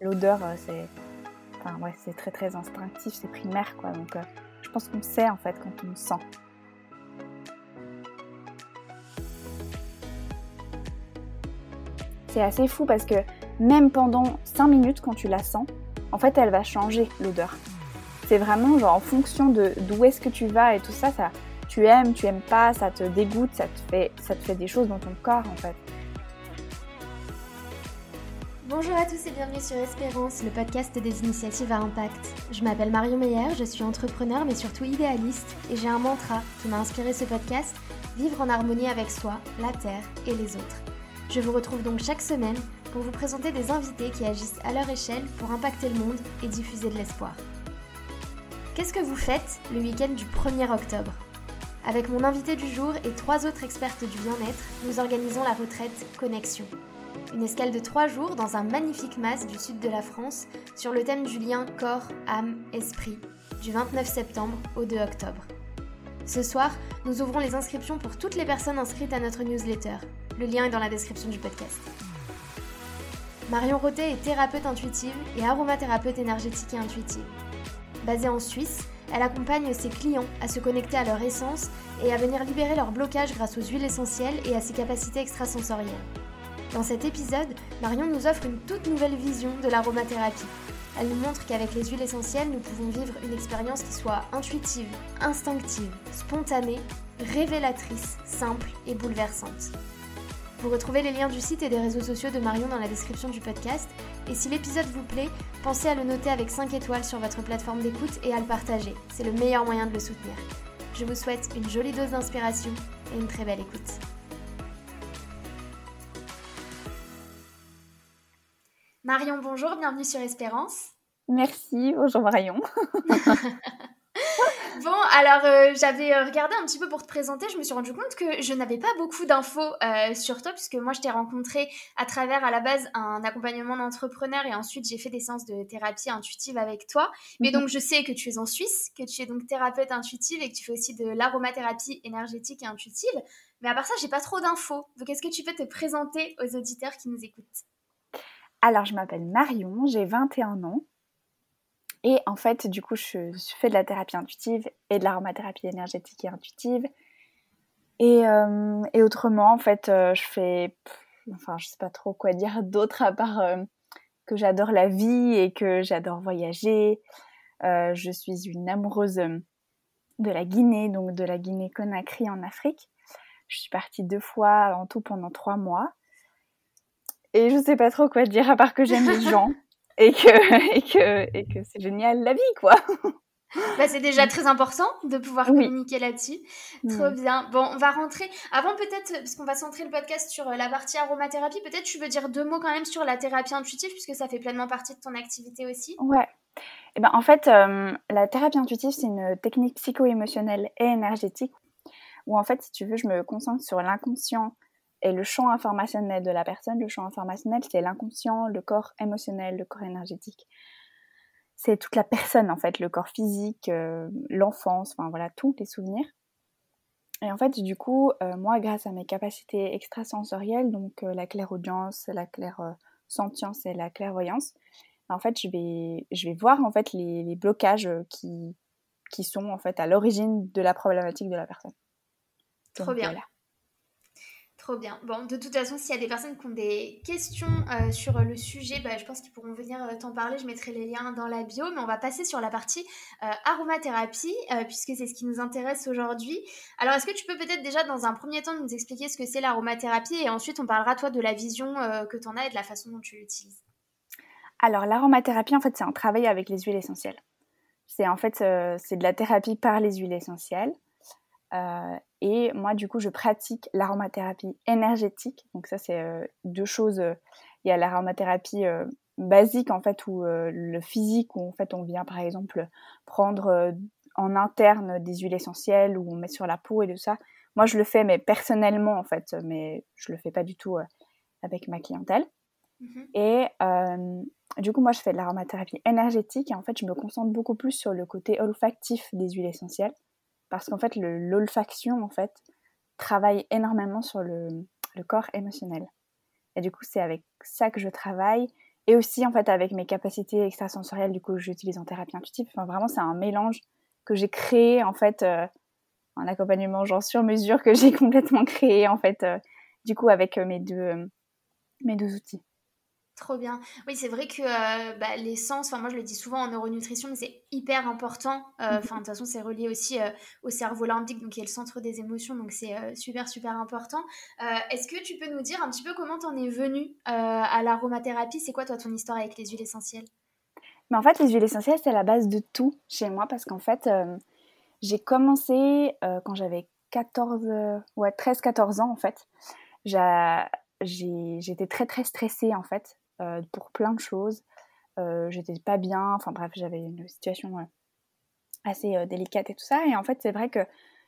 l'odeur, c'est enfin, ouais, très très instinctif, c'est primaire quoi. Donc je pense qu'on sait en fait quand on sent. C'est assez fou parce que même pendant 5 minutes quand tu la sens, en fait elle va changer l'odeur. C'est vraiment genre en fonction de d'où est-ce que tu vas et tout ça, ça tu aimes, tu aimes pas, ça te dégoûte, ça te fait, ça te fait des choses dans ton corps en fait. Bonjour à tous et bienvenue sur Espérance, le podcast des initiatives à impact. Je m'appelle Marion Meyer, je suis entrepreneur mais surtout idéaliste et j'ai un mantra qui m'a inspiré ce podcast, vivre en harmonie avec soi, la terre et les autres. Je vous retrouve donc chaque semaine pour vous présenter des invités qui agissent à leur échelle pour impacter le monde et diffuser de l'espoir. Qu'est-ce que vous faites le week-end du 1er octobre? Avec mon invité du jour et trois autres expertes du bien-être, nous organisons la retraite Connexion une escale de 3 jours dans un magnifique mas du sud de la France sur le thème du lien corps, âme, esprit, du 29 septembre au 2 octobre. Ce soir, nous ouvrons les inscriptions pour toutes les personnes inscrites à notre newsletter. Le lien est dans la description du podcast. Marion Rotet est thérapeute intuitive et aromathérapeute énergétique et intuitive. Basée en Suisse, elle accompagne ses clients à se connecter à leur essence et à venir libérer leur blocage grâce aux huiles essentielles et à ses capacités extrasensorielles. Dans cet épisode, Marion nous offre une toute nouvelle vision de l'aromathérapie. Elle nous montre qu'avec les huiles essentielles, nous pouvons vivre une expérience qui soit intuitive, instinctive, spontanée, révélatrice, simple et bouleversante. Vous retrouvez les liens du site et des réseaux sociaux de Marion dans la description du podcast. Et si l'épisode vous plaît, pensez à le noter avec 5 étoiles sur votre plateforme d'écoute et à le partager. C'est le meilleur moyen de le soutenir. Je vous souhaite une jolie dose d'inspiration et une très belle écoute. Marion, bonjour, bienvenue sur Espérance. Merci, bonjour Marion. bon, alors euh, j'avais euh, regardé un petit peu pour te présenter, je me suis rendu compte que je n'avais pas beaucoup d'infos euh, sur toi, puisque moi je t'ai rencontré à travers à la base un accompagnement d'entrepreneur et ensuite j'ai fait des séances de thérapie intuitive avec toi. Mais mhm. donc je sais que tu es en Suisse, que tu es donc thérapeute intuitive et que tu fais aussi de l'aromathérapie énergétique et intuitive. Mais à part ça, j'ai pas trop d'infos. Donc est-ce que tu peux te présenter aux auditeurs qui nous écoutent? Alors, je m'appelle Marion, j'ai 21 ans. Et en fait, du coup, je, fais de la thérapie intuitive et de l'aromathérapie énergétique et intuitive. Et, euh, autrement, en fait, euh, je fais. enfin, je sais pas trop quoi dire d'autre à part euh, que j'adore la vie et que j'adore voyager. je suis une amoureuse de la Guinée, donc de la Guinée-Conakry en Afrique. Je suis partie deux fois en tout pendant trois mois. Et je sais pas trop quoi dire à part que j'aime les gens et que, et que, et que c'est génial la vie, quoi. Bah, c'est déjà très important de pouvoir communiquer là-dessus. Trop bien. Bon, on va rentrer. Avant, peut-être, parce qu'on va centrer le podcast sur euh, la partie aromathérapie, peut-être tu veux dire deux mots quand même sur la thérapie intuitive, puisque ça fait pleinement partie de ton activité aussi. Ouais. Eh ben, en fait, euh, la thérapie intuitive, c'est une technique psycho-émotionnelle et énergétique où, en fait, si tu veux, je me concentre sur l'inconscient et le champ informationnel de la personne, le champ informationnel, c'est l'inconscient, le corps émotionnel, le corps énergétique. C'est toute la personne, en fait, le corps physique, euh, l'enfance, enfin voilà, tous les souvenirs. Et en fait, du coup, euh, moi, grâce à mes capacités extrasensorielles, donc euh, la clairaudience, la clair-sentience et la clairvoyance, en fait, je vais, je vais voir en fait les, les blocages qui, qui sont en fait à l'origine de la problématique de la personne. Trop bien. Trop bien. Bon, de toute façon, s'il y a des personnes qui ont des questions euh, sur le sujet, bah, je pense qu'ils pourront venir euh, t'en parler. Je mettrai les liens dans la bio. Mais on va passer sur la partie euh, aromathérapie, puisque c'est ce qui nous intéresse aujourd'hui. Alors, est-ce que tu peux peut-être déjà, dans un premier temps, nous expliquer ce que c'est l'aromathérapie et ensuite on parlera, toi, de la vision que tu en as et de la façon dont tu l'utilises? Alors, l'aromathérapie, en fait, c'est un travail avec les huiles essentielles. C'est en fait, c'est de la thérapie par les huiles essentielles. Euh, et moi, du coup, je pratique l'aromathérapie énergétique. Donc ça, c'est euh, deux choses. Euh, il y a l'aromathérapie basique, en fait, où le physique, où en fait, on vient, par exemple, prendre en interne des huiles essentielles, où on met sur la peau et tout ça. Moi, je le fais, mais personnellement, en fait, mais je le fais pas du tout avec ma clientèle. Mmh et du coup, moi, je fais de l'aromathérapie énergétique et en fait, je me concentre beaucoup plus sur le côté olfactif des huiles essentielles parce qu'en fait l'olfaction en fait travaille énormément sur le, corps émotionnel. Et du coup c'est avec ça que je travaille Et aussi, en fait, avec mes capacités extrasensorielles, du coup, j'utilise en thérapie intuitive. Enfin, vraiment, c'est un mélange que j'ai créé, en fait, euh, un accompagnement genre sur mesure que j'ai complètement créé, en fait, euh, du coup, avec deux, mes deux outils. Trop bien. Oui, c'est vrai que euh, bah, moi je le dis souvent en neuronutrition, mais c'est hyper important. Euh, mhm. Enfin de toute façon c'est relié aussi euh, au cerveau limbique, donc qui est le centre des émotions, donc c'est super super important. Est-ce que tu peux nous dire un petit peu comment t'en es venu à l'aromathérapie? C'est quoi toi ton histoire avec les huiles essentielles? Mais en fait les huiles essentielles c'est la base de tout chez moi parce qu'en fait j'ai commencé quand j'avais 14, ouais 13-14 ans en fait. J'étais très très stressée en fait euh, pour plein de choses. Euh, j'étais pas bien, enfin bref, j'avais une situation euh, assez délicate et tout ça. Et en fait, c'est vrai que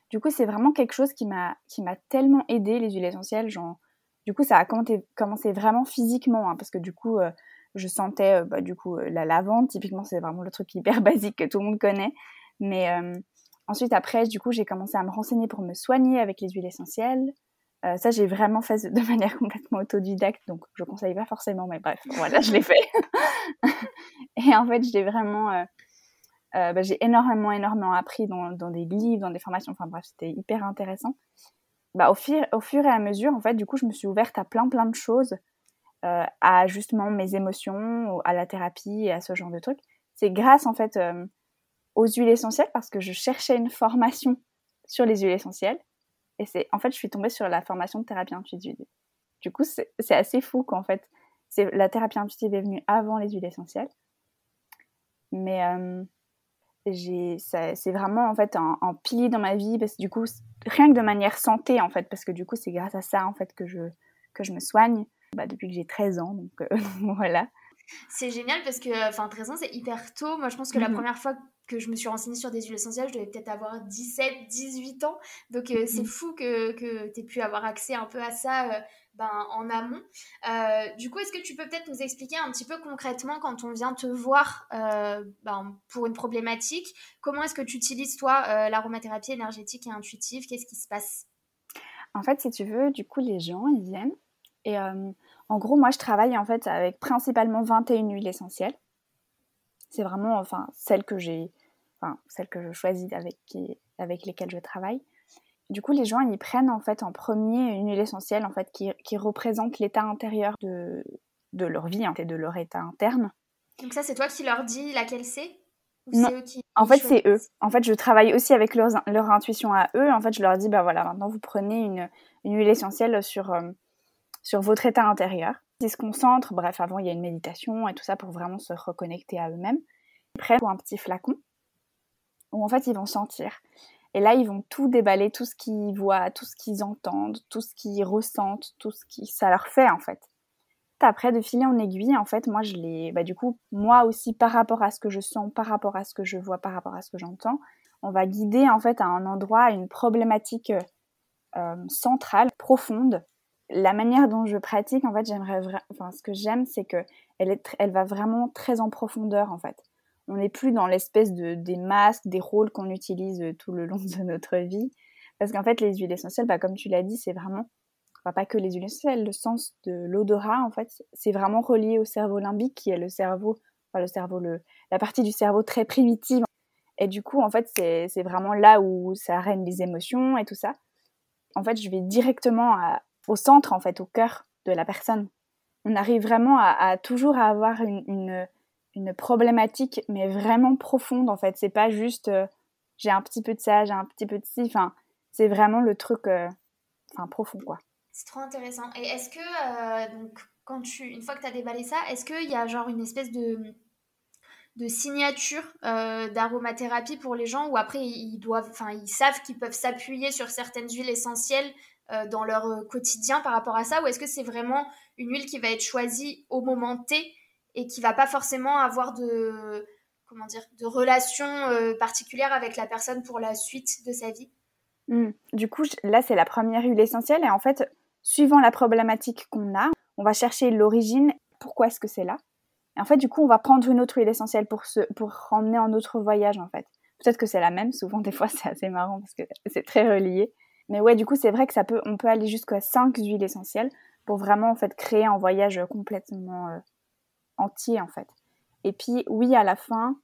du coup, c'est vraiment quelque chose qui m'a tellement aidé les huiles essentielles. Du coup, ça a commencé, vraiment physiquement, hein, parce que du coup, je sentais bah, du coup la lavande. Typiquement, c'est vraiment le truc hyper basique que tout le monde connaît. Mais ensuite, après, du coup, j'ai commencé à me renseigner pour me soigner avec les huiles essentielles. Euh, ça, j'ai vraiment fait de manière complètement autodidacte, donc je conseille pas forcément, mais bref, voilà, je l'ai fait. et en fait, j'ai vraiment, euh, euh, bah, j'ai énormément, énormément appris dans, dans, des livres, dans des formations. Enfin bref, c'était hyper intéressant. Bah, au, fur, au fur et à mesure, en fait, du coup, je me suis ouverte à plein, plein de choses, à justement mes émotions, à la thérapie et à ce genre de trucs. C'est grâce, en fait, aux huiles essentielles, parce que je cherchais une formation sur les huiles essentielles et c'est, en fait, je suis tombée sur la formation de thérapie intuitive. Du coup, c'est, assez fou qu'en fait, c'est, la thérapie intuitive est venue avant les huiles essentielles. Mais euh, j'ai, c'est vraiment en fait un, pilier dans ma vie parce que du coup, rien que de manière santé en fait, parce que du coup, c'est grâce à ça en fait que je, que je me soigne bah, depuis que j'ai 13 ans. Donc euh, voilà. C'est génial parce que, enfin, 13 ans, c'est hyper tôt. Moi, je pense que la mhm. première fois que je me suis renseignée sur des huiles essentielles, je devais peut-être avoir 17, 18 ans. Donc, euh, c'est mhm. fou que, que tu aies pu avoir accès un peu à ça euh, ben, en amont. Euh, du coup, est-ce que tu peux peut-être nous expliquer un petit peu concrètement quand on vient te voir ben, pour une problématique, comment est-ce que tu utilises, toi, l'aromathérapie énergétique et intuitive? Qu'est-ce qui se passe? En fait, si tu veux, du coup, les gens, ils viennent et en gros, moi, je travaille en fait avec principalement 21 huiles essentielles. C'est vraiment, enfin, celles que j'ai, enfin, celles que je choisis avec, avec lesquelles je travaille. Du coup, les gens, ils prennent en fait en premier une huile essentielle en fait qui, qui représente l'état intérieur de, de leur vie hein, et de leur état interne. Donc ça, c'est toi qui leur dis laquelle c'est non. Eux qui, en fait, c'est eux. En fait, je travaille aussi avec leur, leur, intuition à eux. En fait, je leur dis, bah voilà, maintenant vous prenez une, une huile essentielle sur, euh, sur votre état intérieur. Ils se concentrent, bref, avant il y a une méditation et tout ça pour vraiment se reconnecter à eux-mêmes. Ils prennent un petit flacon où en fait ils vont sentir. Et là, ils vont tout déballer, tout ce qu'ils voient, tout ce qu'ils entendent, tout ce qu'ils ressentent, tout ce qui ça leur fait en fait. Après, de filer en aiguille, en fait, moi je les, bah du coup, moi aussi par rapport à ce que je sens, par rapport à ce que je vois, par rapport à ce que j'entends, on va guider en fait à un endroit, à une problématique euh, centrale, profonde, la manière dont je pratique, en fait, j'aimerais, enfin, ce que j'aime, c'est que elle, est elle va vraiment très en profondeur, en fait. On n'est plus dans l'espèce de des masques, des rôles qu'on utilise tout le long de notre vie, parce qu'en fait, les huiles essentielles, bah, comme tu l'as dit, c'est vraiment, pas que les huiles essentielles, le sens de l'odorat, en fait, c'est vraiment relié au cerveau limbique, qui est le cerveau, le cerveau, le, la partie du cerveau très primitive. Et du coup, en fait, c'est vraiment là où ça règne les émotions et tout ça. En fait, je vais directement au centre, en fait, au cœur de la personne. On arrive vraiment à, toujours avoir une, problématique, mais vraiment profonde, en fait. C'est pas juste euh, j'ai un petit peu de ça, j'ai un petit peu de ci. Enfin, c'est vraiment le truc euh, enfin, profond, quoi. C'est trop intéressant. Et est-ce que, euh, donc, quand tu, une fois que tu as déballé ça, est-ce qu'il y a genre une espèce de, de signature d'aromathérapie pour les gens ou après ils doivent, enfin ils savent qu'ils peuvent s'appuyer sur certaines huiles essentielles dans leur quotidien par rapport à ça? Ou est-ce que c'est vraiment une huile qui va être choisie au moment T et qui va pas forcément avoir de, comment dire, de relation euh, particulière avec la personne pour la suite de sa vie mmh. Du coup, là, c'est la première huile essentielle. Et en fait, suivant la problématique qu'on a, on va chercher l'origine. Pourquoi est-ce que c'est là Et en fait, du coup, on va prendre une autre huile essentielle pour, se, pour emmener en autre voyage, en fait. Peut-être que c'est la même. Souvent, des fois, c'est assez marrant parce que c'est très relié. Mais ouais, du coup, c'est vrai que ça peut, on peut aller jusqu'à 5 huiles essentielles pour vraiment en fait créer un voyage complètement, euh, entier en fait. Et puis oui, à la fin,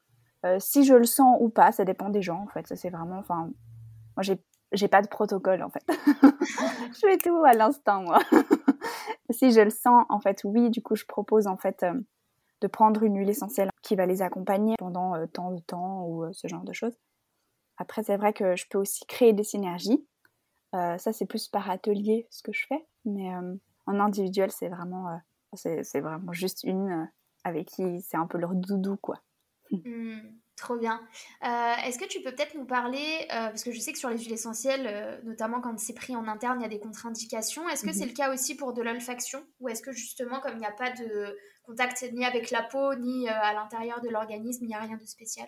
si je le sens ou pas, ça dépend des gens en fait. Ça c'est vraiment, enfin, moi j'ai j'ai pas de protocole en fait. je fais tout à l'instant moi. si je le sens, en fait, oui, du coup, je propose en fait de prendre une huile essentielle qui va les accompagner pendant tant de temps ou ce genre de choses. Après, c'est vrai que je peux aussi créer des synergies. ça, c'est plus par atelier ce que je fais, mais en individuel, c'est vraiment, c'est vraiment juste une avec qui c'est un peu leur doudou, quoi. Mmh. Trop bien. Euh, est-ce que tu peux peut-être nous parler, euh, parce que je sais que sur les huiles essentielles, euh, notamment quand c'est pris en interne, il y a des contre-indications. Est-ce que c'est mhm. le cas aussi pour de l'olfaction? Ou est-ce que justement, comme il n'y a pas de contact ni avec la peau, ni à l'intérieur de l'organisme, il n'y a rien de spécial?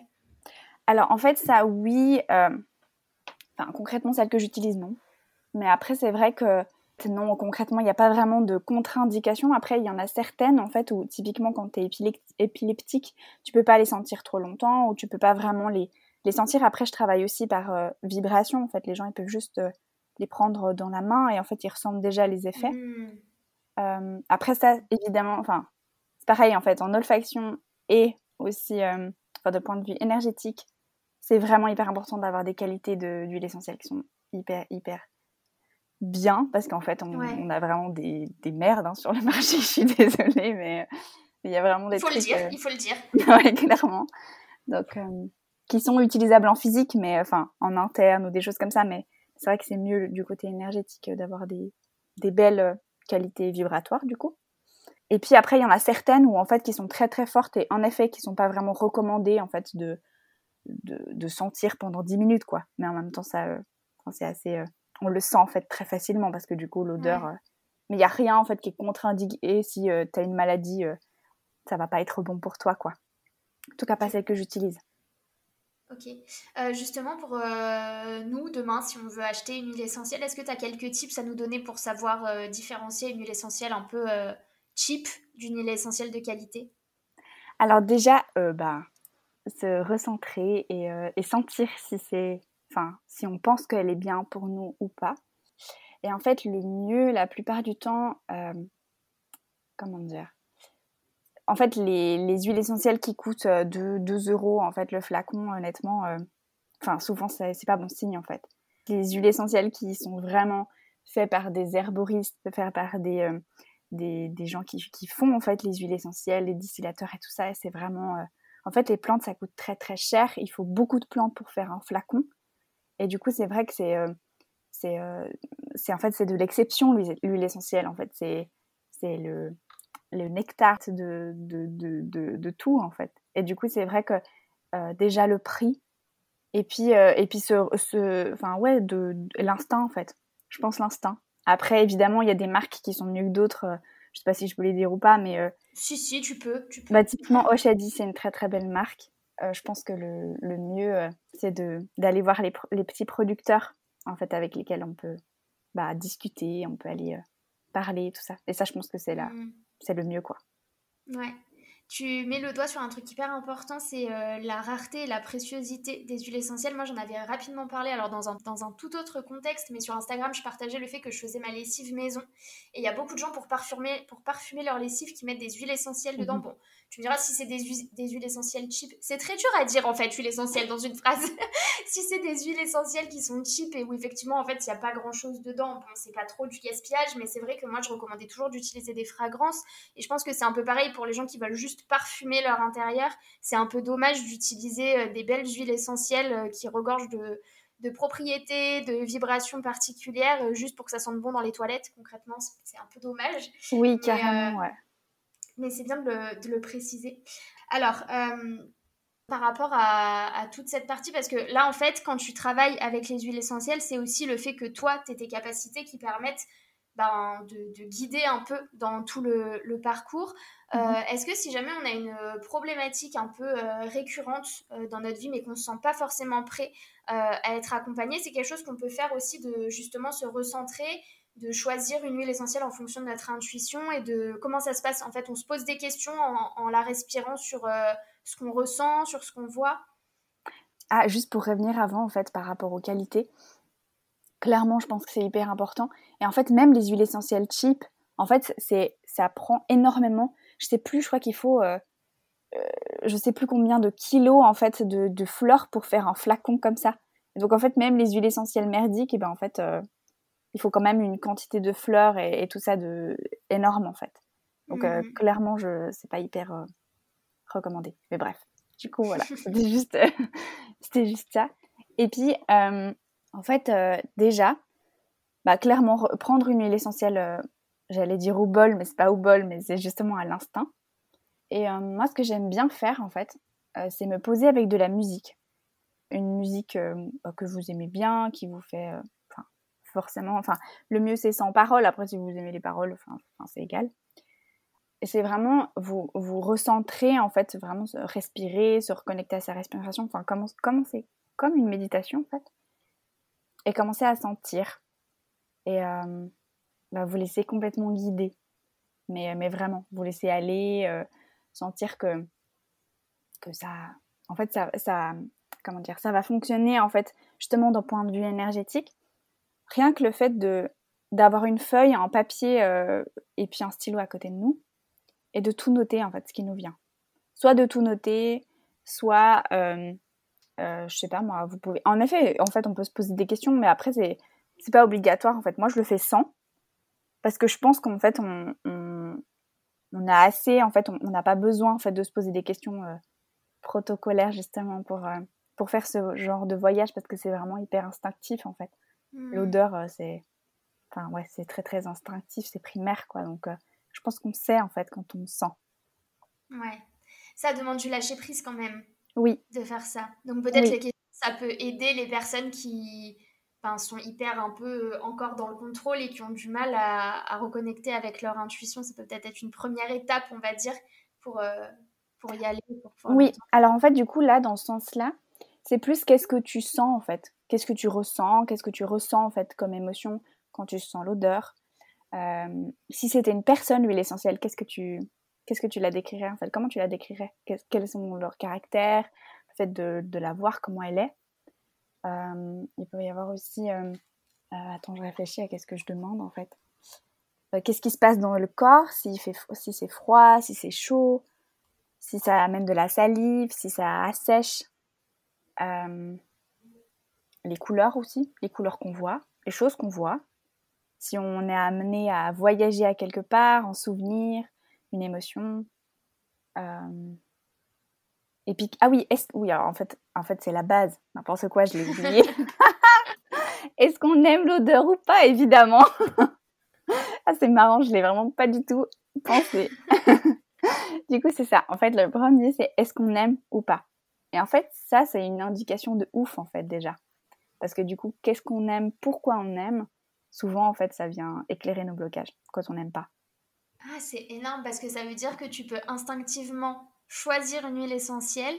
Alors en fait, ça oui. Enfin, concrètement, celle que j'utilise, non. Mais après, c'est vrai que non, concrètement, il n'y a pas vraiment de contre-indication. Après, il y en a certaines, en fait, où typiquement, quand tu es épileptique, tu peux pas les sentir trop longtemps ou tu peux pas vraiment les, les sentir. Après, je travaille aussi par euh, vibration. En fait, les gens, ils peuvent juste euh, les prendre dans la main et en fait, ils ressentent déjà les effets. Mmh. Euh, après, ça, évidemment, enfin, c'est pareil, en fait, en olfaction et aussi, enfin, de point de vue énergétique, c'est vraiment hyper important d'avoir des qualités d'huile essentielle qui sont hyper, hyper bien parce qu'en fait, on, a vraiment des, des merdes hein, sur le marché. Je suis désolée, mais il y a vraiment des il faut Le dire, euh, Il faut le dire, oui, clairement. Donc, euh, qui sont utilisables en physique, mais enfin en interne ou des choses comme ça. Mais c'est vrai que c'est mieux du côté énergétique d'avoir des, des belles qualités vibratoires du coup. Et puis après, il y en a certaines où en fait qui sont très très fortes et en effet qui sont pas vraiment recommandées en fait de, de, de sentir pendant 10 minutes quoi. Mais en même temps, ça, euh, c'est assez on le sent en fait très facilement parce que du coup l'odeur euh, mais il y a rien en fait qui est contre-indiqué. Si euh, tu as une maladie euh, ça va pas être bon pour toi quoi. En tout cas pas celle que j'utilise. Ok. justement, pour nous, demain, si on veut acheter une huile essentielle, est-ce que tu as quelques tips à nous donner pour savoir différencier une huile essentielle un peu cheap d'une huile essentielle de qualité? Alors déjà, bah, se recentrer et, et sentir si c'est enfin, si on pense qu'elle est bien pour nous ou pas. Et en fait, le mieux, la plupart du temps, euh, comment dire? En fait, les, les, huiles essentielles qui coûtent 2, euh, 2 euros, en fait, le flacon, honnêtement, euh, enfin, souvent, c'est pas bon signe, en fait. Les huiles essentielles qui sont vraiment faites par des herboristes, faites par des, des, des, gens qui, qui, font, en fait, les huiles essentielles, les distillateurs et tout ça, c'est vraiment... en fait, les plantes, ça coûte très, très cher. Il faut beaucoup de plantes pour faire un flacon. Et du coup, c'est vrai que c'est euh, euh, c'est en fait c'est de l'exception l'huile essentielle en fait. C'est c'est le, le nectar de de, de, de, tout en fait. Et du coup c'est vrai que euh, déjà le prix et puis et puis ce, ce enfin ouais de, l'instinct en fait. Je pense l'instinct. Après évidemment il y a des marques qui sont mieux que d'autres je sais pas si je peux les dire ou pas mais si si tu peux tu peux. bah typiquement Oshadi c'est une très très belle marque euh, je pense que le, le mieux, euh, c'est d'aller voir les, les, petits producteurs en fait, avec lesquels on peut bah, discuter, on peut aller euh, parler, tout ça. Et ça, je pense que c'est mmh. c'est le mieux, quoi. Ouais. Tu mets le doigt sur un truc hyper important, c'est euh, la rareté et la préciosité des huiles essentielles. Moi, j'en avais rapidement parlé, alors dans un, dans un tout autre contexte, mais sur Instagram, je partageais le fait que je faisais ma lessive maison. Et il y a beaucoup de gens pour parfumer, pour parfumer leur lessive qui mettent des huiles essentielles dedans. Mhm. Bon, tu me diras si c'est des, des, huiles essentielles cheap. C'est très dur à dire en fait, huile essentielle dans une phrase. si c'est des huiles essentielles qui sont cheap et où effectivement, en fait, il n'y a pas grand chose dedans, bon, c'est pas trop du gaspillage, mais c'est vrai que moi, je recommandais toujours d'utiliser des fragrances. Et je pense que c'est un peu pareil pour les gens qui veulent juste parfumer leur intérieur. C'est un peu dommage d'utiliser euh, des belles huiles essentielles euh, qui regorgent de, de propriétés, de vibrations particulières, euh, juste pour que ça sente bon dans les toilettes. Concrètement, c'est un peu dommage. Oui, carrément, ouais. Mais c'est bien de le, préciser. Alors, par rapport à, toute cette partie, parce que là, en fait, quand tu travailles avec les huiles essentielles, c'est aussi le fait que toi, tu tes capacités qui permettent ben, de, guider un peu dans tout le, parcours. Euh, mhm. Est-ce que si jamais on a une problématique un peu euh, récurrente euh, dans notre vie, mais qu'on ne se sent pas forcément prêt à être accompagné, c'est quelque chose qu'on peut faire aussi de justement se recentrer, de choisir une huile essentielle en fonction de notre intuition et de comment ça se passe. En fait, on se pose des questions en, la respirant sur ce qu'on ressent, sur ce qu'on voit. Ah, juste pour revenir avant, en fait, par rapport aux qualités, clairement, je pense que c'est hyper important. Et en fait, même les huiles essentielles cheap, en fait, c'est, ça prend énormément je sais plus, je crois qu'il faut, euh, euh, je sais plus combien de kilos en fait de, de, fleurs pour faire un flacon comme ça. donc en fait, même les huiles essentielles merdiques, et eh ben en fait, euh, il faut quand même une quantité de fleurs et, tout ça de énorme en fait. Donc mmh. clairement, je c'est pas hyper recommandé. Mais bref, du coup voilà, c'était juste, c'était juste ça. Et puis en fait, déjà, bah, clairement prendre une huile essentielle j'allais dire au bol, mais c'est pas au bol, mais c'est justement à l'instinct. Et euh, moi, ce que j'aime bien faire, en fait, euh, c'est me poser avec de la musique. Une musique euh, bah, que vous aimez bien, qui vous fait. Forcément. Enfin, le mieux, c'est sans parole. Après, si vous aimez les paroles, enfin, c'est égal. C'est vraiment vous, vous recentrer, en fait, vraiment respirer, se reconnecter à sa respiration. Enfin, commencer comme une méditation, en fait. Et commencer à sentir. Et bah, vous laissez complètement guider. Mais, mais vraiment, vous laissez aller, euh, sentir que, que ça, en fait, ça, ça, comment dire, ça va fonctionner, en fait, justement, d'un point de vue énergétique. Rien que le fait de, d'avoir une feuille, en papier euh, et puis un stylo à côté de nous, et de tout noter, en fait, ce qui nous vient. Soit de tout noter, soit, euh, je sais pas moi, vous pouvez. En effet, en fait, on peut se poser des questions, mais après, c'est, c'est pas obligatoire, en fait. Moi, je le fais sans parce que je pense qu'en fait on, on, a assez en fait on n'a pas besoin en fait de se poser des questions euh, protocolaires justement pour euh, pour faire ce genre de voyage parce que c'est vraiment hyper instinctif en fait mmh. l'odeur c'est enfin ouais c'est très très instinctif c'est primaire quoi donc je pense qu'on sait en fait quand on sent ouais ça demande du lâcher prise quand même oui de faire ça donc peut-être que ça peut aider les personnes qui sont hyper un peu encore dans le contrôle et qui ont du mal à, reconnecter avec leur intuition. Ça peut peut-être être une première étape, on va dire, pour, euh, pour y aller. oui, alors en fait, du coup, là, dans ce sens-là, c'est plus qu'est-ce que tu sens, en fait. Qu'est-ce que tu ressens Qu'est-ce que tu ressens, en fait, comme émotion quand tu sens l'odeur euh, Si c'était une personne, l'huile essentielle, qu'est-ce que tu... Qu'est-ce que tu la décrirais en fait? Comment tu la décrirais? Quels sont leurs caractères? Le fait de, de la voir, comment elle est euh, il peut y avoir aussi. Euh, attends, je réfléchis à qu'est-ce que je demande en fait. qu'est-ce qui se passe dans le corps? Si, si c'est froid, si c'est chaud, si ça amène de la salive, si ça assèche. Les couleurs aussi, les couleurs qu'on voit, les choses qu'on voit. Si on est amené à voyager à quelque part, en souvenir, une émotion. Et puis, ah oui, est oui, alors en fait, en fait c'est la base. N'importe quoi, je l'ai oublié. est-ce qu'on aime l'odeur ou pas, évidemment? Ah, c'est marrant, je l'ai vraiment pas du tout pensé. du coup, c'est ça. En fait, le premier, c'est est-ce qu'on aime ou pas? Et en fait, ça, c'est une indication de ouf, en fait, déjà. Parce que du coup, qu'est-ce qu'on aime, pourquoi on aime, souvent, en fait, ça vient éclairer nos blocages quand on n'aime pas. Ah, c'est énorme parce que ça veut dire que tu peux instinctivement choisir une huile essentielle,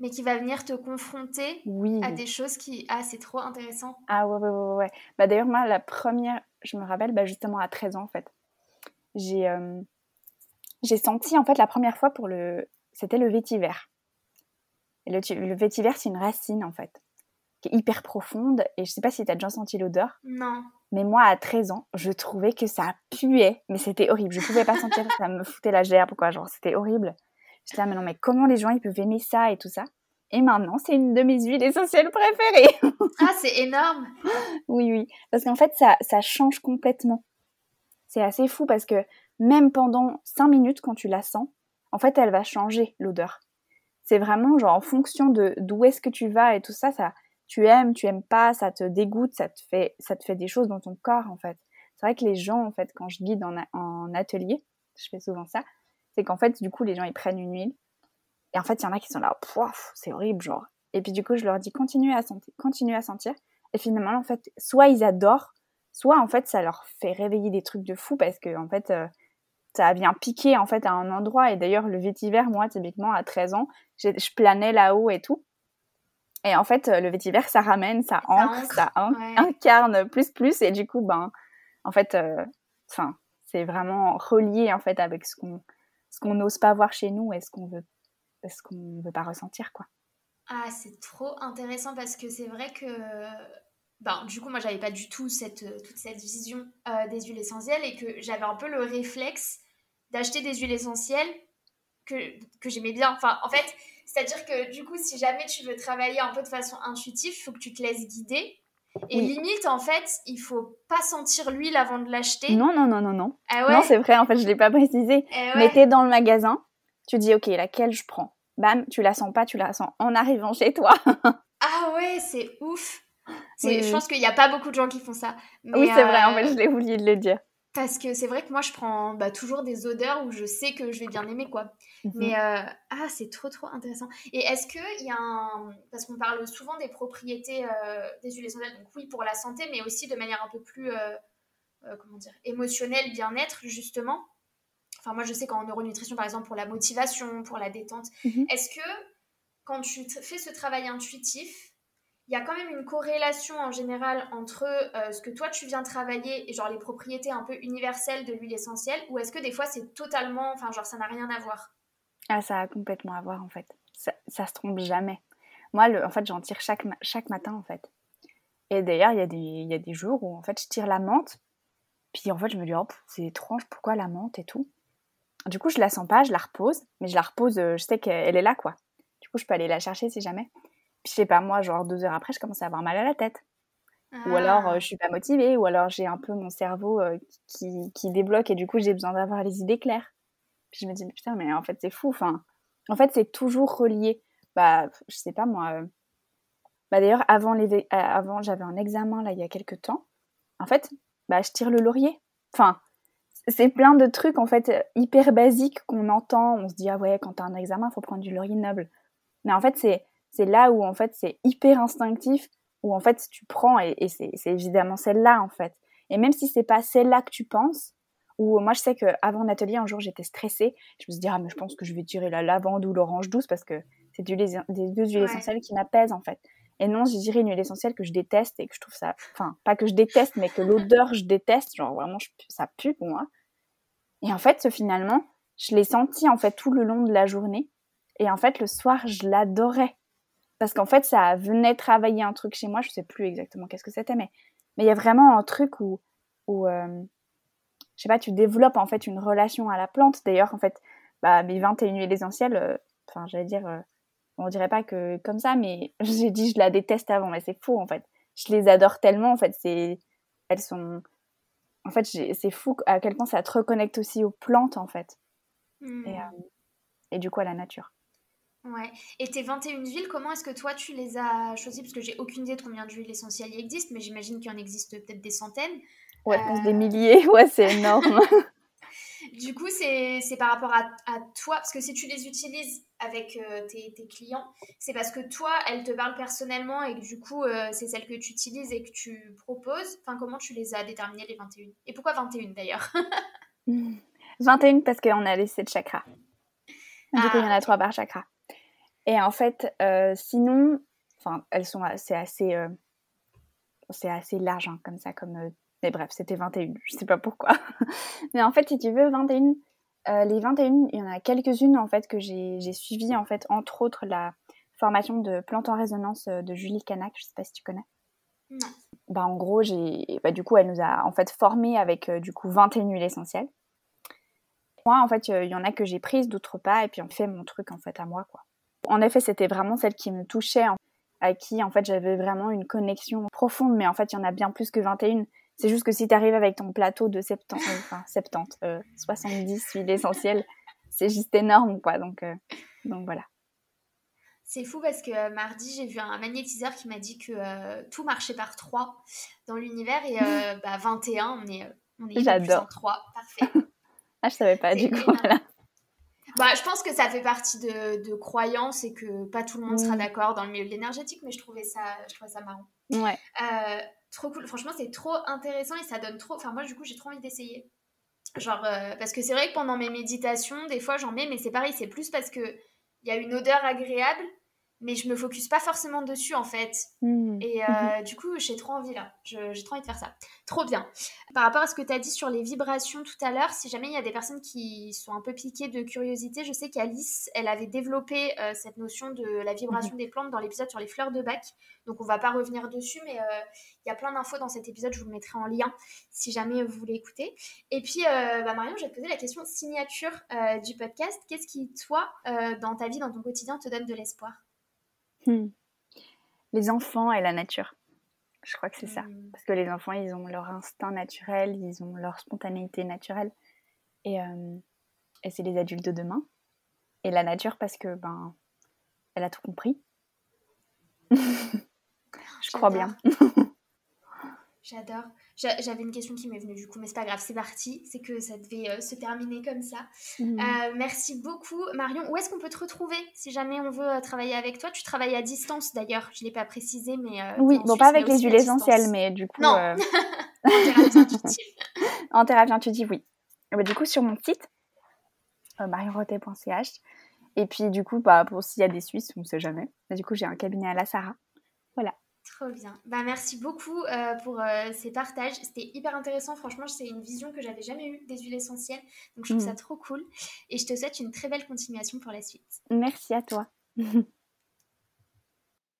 mais qui va venir te confronter à des choses qui... Ah, c'est trop intéressant. Ah ouais, ouais, ouais. ouais. Bah, D'ailleurs, moi, la première, je me rappelle, bah, justement à 13 ans, en fait, j'ai euh, j'ai senti, en fait, la première fois pour le... C'était le vétiver. Et le, le vétiver, c'est une racine, en fait, qui est hyper profonde. Et je sais pas si tu as déjà senti l'odeur. Non. Mais moi, à 13 ans, je trouvais que ça puait. Mais c'était horrible. Je pouvais pas sentir, ça me foutait la gerbe, quoi. Genre, c'était horrible. J'étais là, mais non, mais comment les gens ils peuvent aimer ça et tout ça? Et maintenant, c'est une de mes huiles essentielles préférées. ah, c'est énorme Oui, oui. Parce qu'en fait, ça, ça change complètement. C'est assez fou parce que même pendant 5 minutes, quand tu la sens, en fait, elle va changer l'odeur. C'est vraiment genre en fonction de d'où est-ce que tu vas et tout ça, ça, tu aimes, tu aimes pas, ça te dégoûte, ça te fait, ça te fait des choses dans ton corps en fait. C'est vrai que les gens en fait, quand je guide en, atelier, je fais souvent ça, c'est qu'en fait, du coup, les gens, ils prennent une huile. Et en fait, il y en a qui sont là, c'est horrible, genre. Et puis, du coup, je leur dis, continuez à sentir, continuez à sentir. Et finalement, en fait, soit ils adorent, soit, en fait, ça leur fait réveiller des trucs de fou parce que, en fait, euh, ça vient piquer, en fait, à un endroit. Et d'ailleurs, le vétiver, moi, typiquement, à 13 ans, je planais là-haut et tout. Et en fait, le vétiver, ça ramène, ça ancre, ça, incarne plus, plus. Et du coup, ben, en fait, euh, c'est vraiment relié, en fait, avec ce qu'on ce qu'on n'ose pas voir chez nous et ce qu'on veut, ce qu'on veut pas ressentir, quoi. Ah, c'est trop intéressant parce que c'est vrai que, ben, du coup, moi, j'avais pas du tout cette, toute cette vision euh, des huiles essentielles et que j'avais un peu le réflexe d'acheter des huiles essentielles que, que j'aimais bien. Enfin, en fait, c'est-à-dire que du coup, si jamais tu veux travailler un peu de façon intuitive, il faut que tu te laisses guider. Et limite, en fait, il faut pas sentir l'huile avant de l'acheter. Non, non, non, non, non. Ah non, c'est vrai, en fait, je l'ai pas précisé. Eh Mais tu es dans le magasin, tu dis, ok, laquelle je prends? Bam, tu la sens pas, tu la sens en arrivant chez toi. ah ouais, c'est ouf. Je pense qu'il n'y a pas beaucoup de gens qui font ça. oui, c'est vrai, en fait, euh, je l'ai oublié de le dire. Parce que c'est vrai que moi, je prends bah, toujours des odeurs où je sais que je vais bien aimer, quoi. Mhm. Mais euh, ah, c'est trop, trop intéressant. Et est-ce qu'il y a un... Parce qu'on parle souvent des propriétés euh, des huiles essentielles, donc oui, pour la santé, mais aussi de manière un peu plus, comment dire, émotionnelle, bien-être, justement. Enfin, moi, je sais qu'en neuronutrition, par exemple, pour la motivation, pour la détente, mhm. est-ce que quand tu fais ce travail intuitif, il y a quand même une corrélation en général entre euh, ce que toi tu viens travailler et genre les propriétés un peu universelles de l'huile essentielle ou est-ce que des fois c'est totalement, enfin genre ça n'a rien à voir? Ah ça a complètement à voir en fait. Ça, ça se trompe jamais. Moi le, en fait j'en tire chaque, chaque matin en fait. Et d'ailleurs il y, a des, il y a des jours où en fait je tire la menthe puis en fait je me dis oh c'est étrange pourquoi la menthe et tout? Du coup je la sens pas, je la repose mais je la repose, euh, je sais qu'elle est là quoi. Du coup je peux aller la chercher si jamais. Puis je sais pas, moi, genre deux heures après, je commence à avoir mal à la tête. Ou alors euh, ah. je suis pas motivée, ou alors j'ai un peu mon cerveau euh, qui, qui, débloque et du coup j'ai besoin d'avoir les idées claires. Puis je me dis, putain, mais en fait c'est fou. Enfin, en fait c'est toujours relié. Bah, je sais pas moi. Euh, bah d'ailleurs, avant, les... avant j'avais un examen là il y a quelques temps. En fait, bah je tire le laurier. Enfin, c'est plein de trucs en fait hyper basiques qu'on entend. On se dit, ah ouais, quand t'as un examen, faut prendre du laurier noble. Mais en fait, c'est c'est là où en fait c'est hyper instinctif, où en fait tu prends et, c'est évidemment celle-là en fait. Et même si c'est pas celle-là que tu penses, ou moi je sais qu'avant l'atelier un jour j'étais stressée, je me suis dit ah mais je pense que je vais tirer la lavande ou l'orange douce parce que c'est des deux huiles essentielles qui m'apaisent en fait. Et non, j'ai dirais une huile essentielle que je déteste et que je trouve ça, enfin pas que je déteste, mais que l'odeur je déteste, genre vraiment ça pue pour moi. Et en fait, finalement, je l'ai senti en fait tout le long de la journée. Et en fait, le soir, je l'adorais parce qu'en fait, ça venait travailler un truc chez moi, je sais plus exactement qu'est-ce que c'était, mais mais il y a vraiment un truc où, où euh, je sais pas, tu développes en fait une relation à la plante. D'ailleurs, en fait, bah, mes 21 huiles essentielles, euh, enfin, j'allais dire, euh, on dirait pas que comme ça, mais j'ai dit je la déteste avant, mais c'est faux en fait. Je les adore tellement, en fait, c'est, elles sont, en fait, c'est fou à quel point ça te reconnecte aussi aux plantes en fait, mmh. et, et du coup à la nature. Ouais. Et tes 21 huiles, comment est-ce que toi tu les as choisies? Parce que j'ai aucune idée de combien d'huiles essentielles il existe, mais j'imagine qu'il y en existe peut-être des centaines. Ouais, des milliers, ouais, c'est énorme. du coup, c'est par rapport à, toi, parce que si tu les utilises avec euh, tes, clients, c'est parce que toi, elles te parlent personnellement et que du coup, euh, c'est celles que tu utilises et que tu proposes. Enfin, comment tu les as déterminées, les 21 Et pourquoi 21 d'ailleurs? 21 parce qu'on a laissé de chakra. Du coup, il y en a ah, trois par chakra. Et en fait, euh, sinon, enfin, elles sont, c'est assez, euh, c'est assez large hein, comme ça, comme. Euh, mais bref, c'était 21. Je sais pas pourquoi. mais en fait, si tu veux, 21, les 21, il y en a quelques-unes en fait que j'ai suivies en fait, entre autres la formation de plantes en résonance de Julie Canac. Je sais pas si tu connais. Non. Bah, en gros, j'ai, bah, du coup, elle nous a en fait formés avec du coup 21 huiles essentielles. Moi, en fait, il y en a que j'ai prises, d'autres pas, et puis on fait mon truc en fait à moi, quoi. En effet, c'était vraiment celle qui me touchait, à qui en fait j'avais vraiment une connexion profonde, mais en fait il y en a bien plus que 21. C'est juste que si tu arrives avec ton plateau de 70, enfin 70, 70 huiles essentielles, c'est juste énorme quoi. Donc, euh, donc voilà. C'est fou parce que euh, mardi, j'ai vu un magnétiseur qui m'a dit que euh, tout marchait par 3 dans l'univers et bah, 21, on est, on est J'adore. 3. Parfait. ah, je savais pas du coup. Voilà. Bah, je pense que ça fait partie de, de croyances et que pas tout le monde sera mm. d'accord dans le milieu de l'énergétique, mais je trouvais ça, je trouvais ça marrant. Ouais. Euh, trop cool. Franchement, c'est trop intéressant et ça donne trop. Enfin, moi, du coup, j'ai trop envie d'essayer. Genre, euh, parce que c'est vrai que pendant mes méditations, des fois, j'en mets, mais c'est pareil, c'est plus parce que il y a une odeur agréable mais je me focus pas forcément dessus en fait. Mmh. Et euh, du coup, j'ai trop envie là. J'ai trop envie de faire ça. Trop bien. Par rapport à ce que tu as dit sur les vibrations tout à l'heure, si jamais il y a des personnes qui sont un peu piquées de curiosité, je sais qu'Alice, elle avait développé euh, cette notion de la vibration mmh. des plantes dans l'épisode sur les fleurs de bac. Donc on va pas revenir dessus, mais euh, il y a plein d'infos dans cet épisode. Je vous le mettrai en lien si jamais vous voulez écouter. Et puis, bah, Marion, je vais te poser la question signature du podcast. Qu'est-ce qui, toi, dans ta vie, dans ton quotidien, te donne de l'espoir? Hmm. Les enfants et la nature. Je crois que c'est ça. Hmm. Parce que les enfants, ils ont leur instinct naturel, ils ont leur spontanéité naturelle. Et, euh, et c'est les adultes de demain. Et la nature, parce que, ben, elle a tout compris. Je crois bien. J'adore. J'avais une question qui m'est venue du coup, mais c'est pas grave, c'est parti. C'est que ça devait euh, se terminer comme ça. Mhm. Euh, merci beaucoup, Marion. Où est-ce qu'on peut te retrouver si jamais on veut euh, travailler avec toi? Tu travailles à distance d'ailleurs, je l'ai pas précisé, mais. oui, bon, pas avec les huiles essentielles, mais du coup. Non En thérapie intuitive. en thérapie intuitive, oui. Bah, du coup, sur mon site, marionroté.ch. Et puis, du coup, bah, pour s'il y a des Suisses, on ne sait jamais. Bah, du coup, j'ai un cabinet à la Sarah. Voilà. Trop bien. Bah, merci beaucoup euh, pour euh, ces partages. C'était hyper intéressant. Franchement, c'est une vision que j'avais jamais eue des huiles essentielles. Donc, je trouve mm. ça trop cool. Et je te souhaite une très belle continuation pour la suite. Merci à toi.